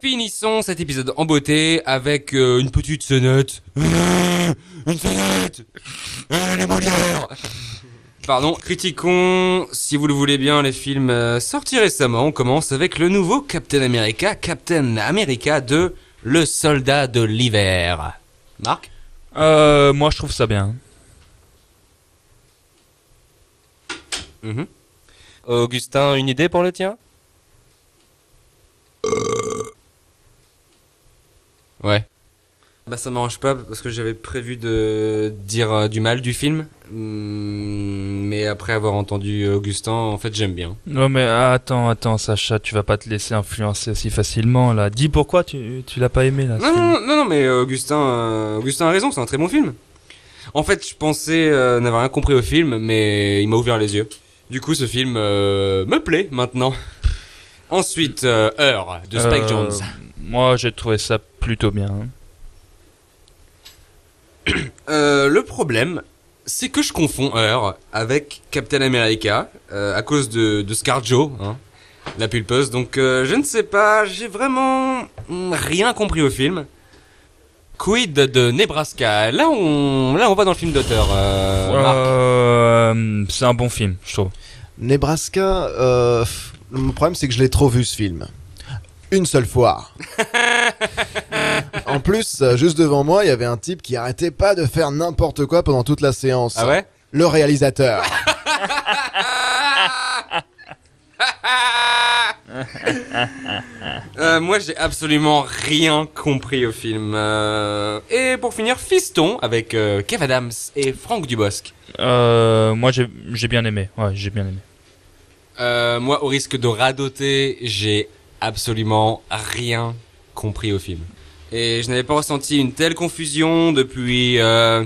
Finissons cet épisode en beauté avec euh, une petite sonnette. Une sonnette Les Molières Pardon, critiquons, si vous le voulez bien, les films euh, sortis récemment. On commence avec le nouveau Captain America, Captain America de Le Soldat de l'Hiver. Marc Euh, moi je trouve ça bien. Mhm. Augustin, une idée pour le tien? Ouais. Bah ça m'arrange pas parce que j'avais prévu de dire euh, du mal du film. Hum, mais après avoir entendu Augustin, en fait j'aime bien. Non mais attends, attends Sacha, tu vas pas te laisser influencer si facilement là. Dis pourquoi tu, tu l'as pas aimé là. Non, non, non, non, mais euh, Augustin, euh, Augustin a raison, c'est un très bon film. En fait, je pensais euh, n'avoir rien compris au film, mais il m'a ouvert les yeux. Du coup, ce film euh, me plaît maintenant. Ensuite, euh, Heure de Spike Euh, Jones. Moi j'ai trouvé ça plutôt bien. hein. Euh, le problème, c'est que je confonds Heure avec Captain America euh, à cause de, de Scarjo, hein, la pulpeuse. Donc, euh, je ne sais pas, j'ai vraiment mm, rien compris au film. Quid de Nebraska? Là, on, là, on va dans le film d'auteur. Euh. Euh, c'est un bon film, je trouve. Nebraska, euh, le problème c'est que je l'ai trop vu ce film. Une seule fois. en plus, euh, juste devant moi, il y avait un type qui arrêtait pas de faire n'importe quoi pendant toute la séance. Ah ouais? Le réalisateur. Euh, moi, j'ai absolument rien compris au film. Euh, et pour finir, Fiston avec euh, Kev Adams et Franck Dubosc. Euh, moi j'ai j'ai bien aimé. Ouais, j'ai bien aimé. Euh, moi, au risque de radoter, j'ai absolument rien compris au film. Et je n'avais pas ressenti une telle confusion depuis euh,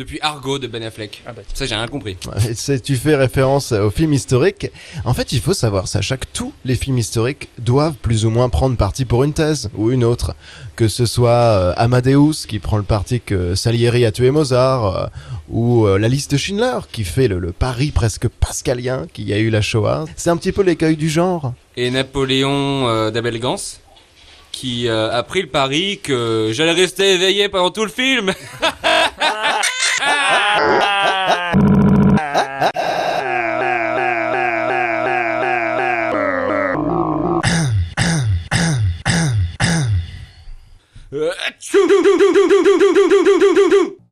depuis Argo de Ben Affleck. Ah bah, Ça, j'ai rien compris. Ouais, tu fais référence au film historique. En fait, il faut savoir, Sacha, que tous les films historiques doivent plus ou moins prendre parti pour une thèse ou une autre. Que ce soit euh, Amadeus qui prend le parti que Salieri a tué Mozart, euh, ou euh, la liste de Schindler qui fait le, le pari presque pascalien qu'il y a eu la Shoah. C'est un petit peu l'écueil du genre. Et Napoléon euh, d'Abel Gans qui euh, a pris le pari que j'allais rester éveillé pendant tout le film. 停停停停停停停停停停停停